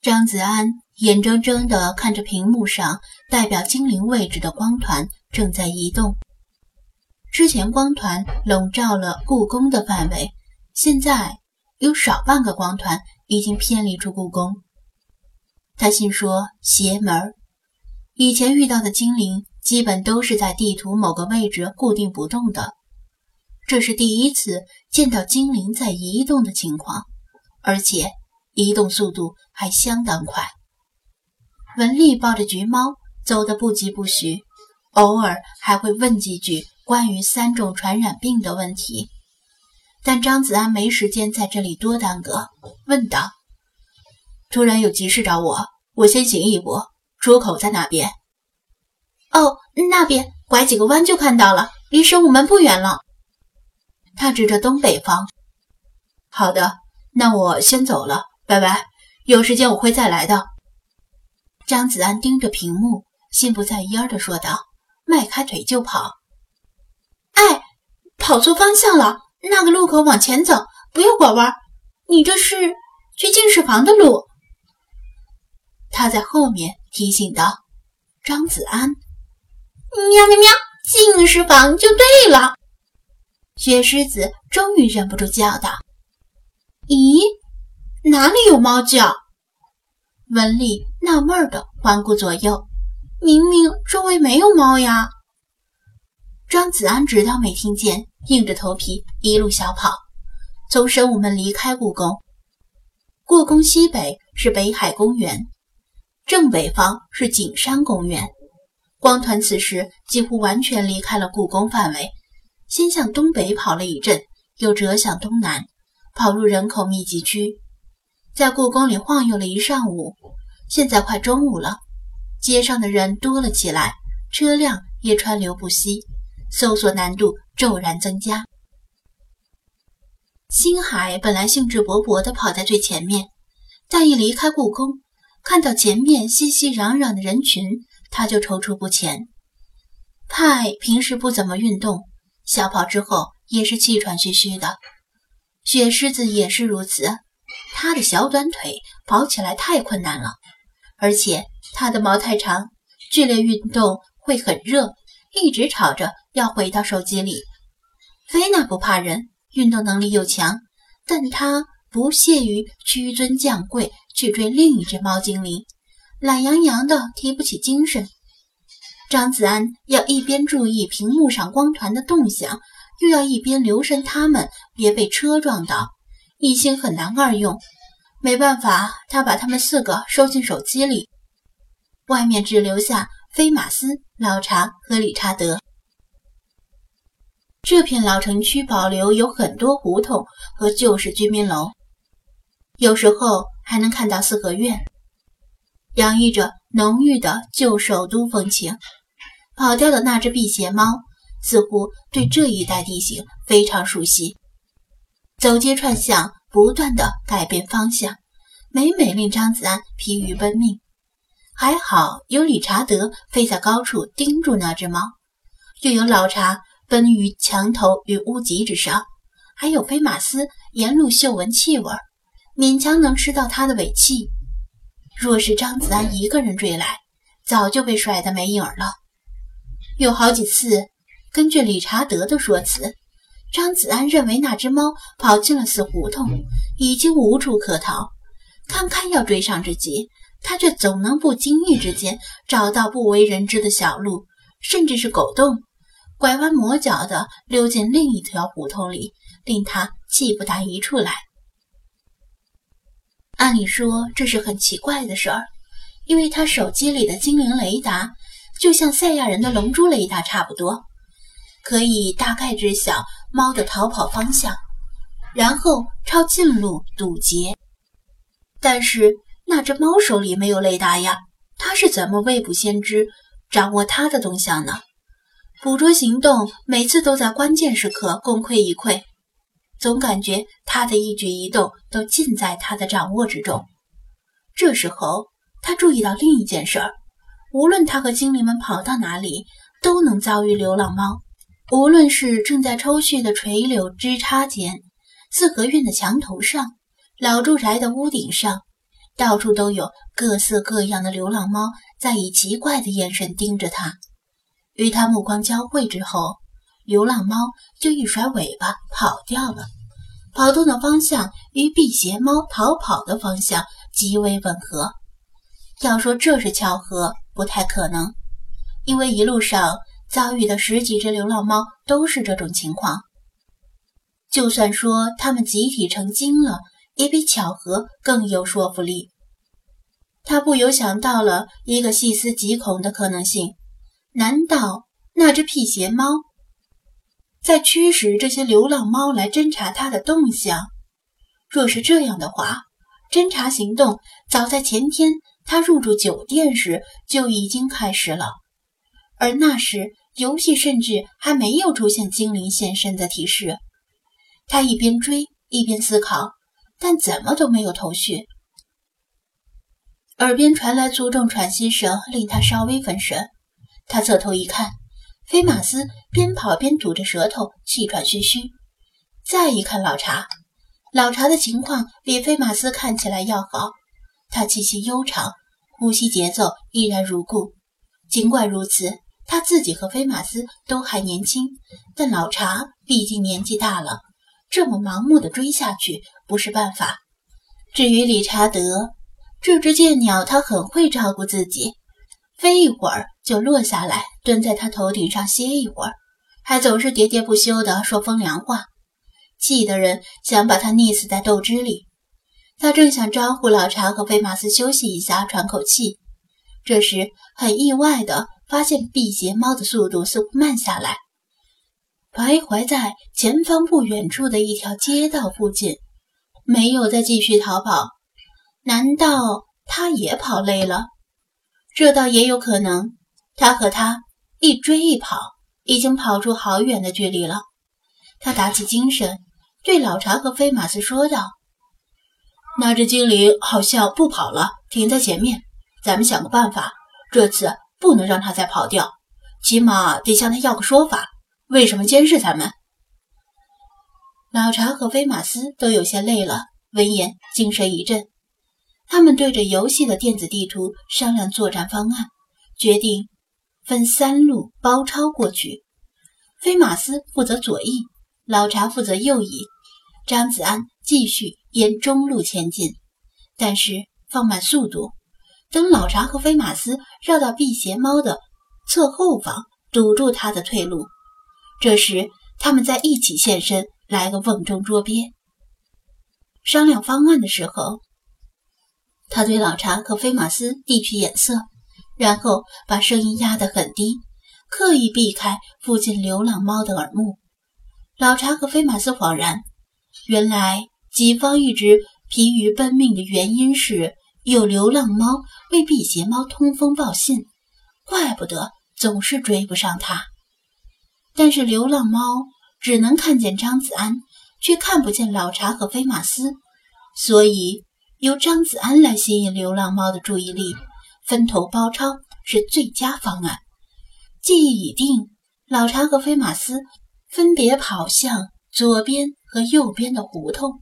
张子安眼睁睁地看着屏幕上代表精灵位置的光团正在移动。之前光团笼罩了故宫的范围，现在有少半个光团已经偏离出故宫。他心说：“邪门！以前遇到的精灵基本都是在地图某个位置固定不动的，这是第一次见到精灵在移动的情况，而且移动速度还相当快。”文丽抱着橘猫走得不疾不徐，偶尔还会问几句。关于三种传染病的问题，但张子安没时间在这里多耽搁，问道：“突然有急事找我，我先行一步，出口在哪边？”“哦，那边拐几个弯就看到了，离神武门不远了。”他指着东北方。“好的，那我先走了，拜拜。有时间我会再来的。”张子安盯着屏幕，心不在焉的说道，迈开腿就跑。哎，跑错方向了！那个路口往前走，不要拐弯。你这是去净室房的路。他在后面提醒道：“张子安，喵喵喵，净室房就对了。”雪狮子终于忍不住叫道：“咦，哪里有猫叫？”文丽纳闷的环顾左右，明明周围没有猫呀。张子安只当没听见，硬着头皮一路小跑，从神武门离开故宫。故宫西北是北海公园，正北方是景山公园。光团此时几乎完全离开了故宫范围，先向东北跑了一阵，又折向东南，跑入人口密集区，在故宫里晃悠了一上午。现在快中午了，街上的人多了起来，车辆也川流不息。搜索难度骤然增加。星海本来兴致勃勃地跑在最前面，但一离开故宫，看到前面熙熙攘攘的人群，他就踌躇不前。派平时不怎么运动，小跑之后也是气喘吁吁的。雪狮子也是如此，他的小短腿跑起来太困难了，而且他的毛太长，剧烈运动会很热，一直吵着。要回到手机里，菲娜不怕人，运动能力又强，但她不屑于屈尊降贵去追另一只猫精灵，懒洋洋的提不起精神。张子安要一边注意屏幕上光团的动向，又要一边留神他们别被车撞到，一心很难二用。没办法，他把他们四个收进手机里，外面只留下菲马斯、老查和理查德。这片老城区保留有很多胡同和旧式居民楼，有时候还能看到四合院，洋溢着浓郁的旧首都风情。跑掉的那只辟邪猫似乎对这一带地形非常熟悉，走街串巷，不断的改变方向，每每令张子安疲于奔命。还好有理查德飞在高处盯住那只猫，又有老查。奔于墙头与屋脊之上，还有菲马斯沿路嗅闻气味，勉强能吃到他的尾气。若是张子安一个人追来，早就被甩得没影了。有好几次，根据理查德的说辞，张子安认为那只猫跑进了死胡同，已经无处可逃。堪堪要追上之际，他却总能不经意之间找到不为人知的小路，甚至是狗洞。拐弯抹角地溜进另一条胡同里，令他气不打一处来。按理说这是很奇怪的事儿，因为他手机里的精灵雷达就像赛亚人的龙珠雷达差不多，可以大概知晓猫的逃跑方向，然后抄近路堵截。但是那只猫手里没有雷达呀，它是怎么未卜先知，掌握它的动向呢？捕捉行动每次都在关键时刻功亏一篑，总感觉它的一举一动都尽在他的掌握之中。这时候，他注意到另一件事儿：无论他和精灵们跑到哪里，都能遭遇流浪猫。无论是正在抽蓄的垂柳枝杈间，四合院的墙头上，老住宅的屋顶上，到处都有各色各样的流浪猫在以奇怪的眼神盯着他。与他目光交汇之后，流浪猫就一甩尾巴跑掉了，跑动的方向与辟邪猫逃跑的方向极为吻合。要说这是巧合，不太可能，因为一路上遭遇的十几只流浪猫都是这种情况。就算说它们集体成精了，也比巧合更有说服力。他不由想到了一个细思极恐的可能性：难道那只辟邪猫在驱使这些流浪猫来侦查它的动向？若是这样的话，侦查行动早在前天他入住酒店时就已经开始了，而那时游戏甚至还没有出现精灵现身的提示。他一边追一边思考，但怎么都没有头绪。耳边传来粗重喘息声，令他稍微分神。他侧头一看，菲马斯边跑边吐着舌头，气喘吁吁。再一看老查，老查的情况比菲马斯看起来要好。他气息悠长，呼吸节奏依然如故。尽管如此，他自己和菲马斯都还年轻，但老查毕竟年纪大了。这么盲目的追下去不是办法。至于理查德这只贱鸟，它很会照顾自己，飞一会儿就落下来，蹲在他头顶上歇一会儿，还总是喋喋不休地说风凉话，气得人想把他溺死在豆汁里。他正想招呼老查和菲马斯休息一下，喘口气，这时很意外的发现辟邪猫的速度似乎慢下来。徘徊在前方不远处的一条街道附近，没有再继续逃跑。难道他也跑累了？这倒也有可能。他和他一追一跑，已经跑出好远的距离了。他打起精神，对老查和菲马斯说道：“那只精灵好像不跑了，停在前面。咱们想个办法，这次不能让他再跑掉，起码得向他要个说法。”为什么监视咱们？老查和菲马斯都有些累了，闻言精神一振。他们对着游戏的电子地图商量作战方案，决定分三路包抄过去。飞马斯负责左翼，老查负责右翼，张子安继续沿中路前进，但是放慢速度。等老查和菲马斯绕到辟邪猫的侧后方，堵住他的退路。这时，他们在一起现身，来个瓮中捉鳖。商量方案的时候，他对老查和菲马斯递去眼色，然后把声音压得很低，刻意避开附近流浪猫的耳目。老查和菲马斯恍然，原来己方一直疲于奔命的原因是有流浪猫为辟邪猫通风报信，怪不得总是追不上它。但是流浪猫只能看见张子安，却看不见老查和菲马斯，所以由张子安来吸引流浪猫的注意力，分头包抄是最佳方案。计议已定，老查和菲马斯分别跑向左边和右边的胡同。